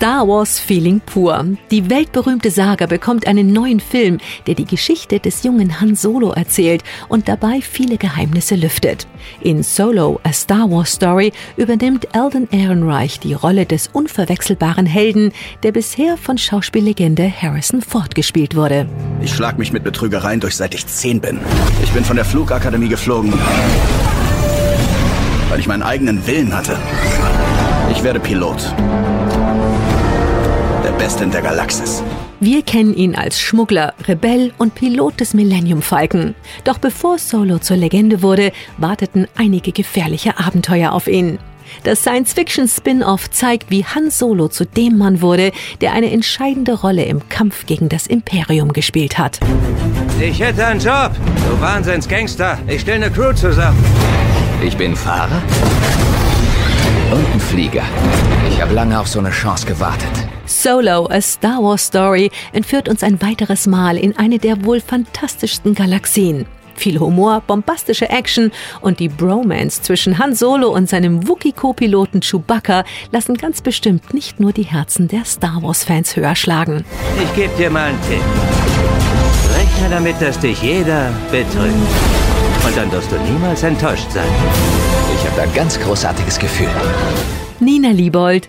Star Wars Feeling pur. Die weltberühmte Saga bekommt einen neuen Film, der die Geschichte des jungen Han Solo erzählt und dabei viele Geheimnisse lüftet. In Solo, A Star Wars Story, übernimmt Eldon Ehrenreich die Rolle des unverwechselbaren Helden, der bisher von Schauspiellegende Harrison Ford gespielt wurde. Ich schlag mich mit Betrügereien durch, seit ich zehn bin. Ich bin von der Flugakademie geflogen, weil ich meinen eigenen Willen hatte. Ich werde Pilot. Der Beste in der Galaxis. Wir kennen ihn als Schmuggler, Rebell und Pilot des Millennium Falcon. Doch bevor Solo zur Legende wurde, warteten einige gefährliche Abenteuer auf ihn. Das Science-Fiction-Spin-off zeigt, wie Han Solo zu dem Mann wurde, der eine entscheidende Rolle im Kampf gegen das Imperium gespielt hat. Ich hätte einen Job. Du Wahnsinnsgangster. Ich stelle eine Crew zusammen. Ich bin Fahrer und ein Flieger. Ich habe lange auf so eine Chance gewartet. Solo, a Star Wars Story, entführt uns ein weiteres Mal in eine der wohl fantastischsten Galaxien. Viel Humor, bombastische Action und die Bromance zwischen Han Solo und seinem Wookiee-Co-Piloten Chewbacca lassen ganz bestimmt nicht nur die Herzen der Star Wars-Fans höher schlagen. Ich gebe dir mal einen Tipp. Rechne damit, dass dich jeder betrügt. Und dann wirst du niemals enttäuscht sein. Ich habe ein ganz großartiges Gefühl. Nina Liebold,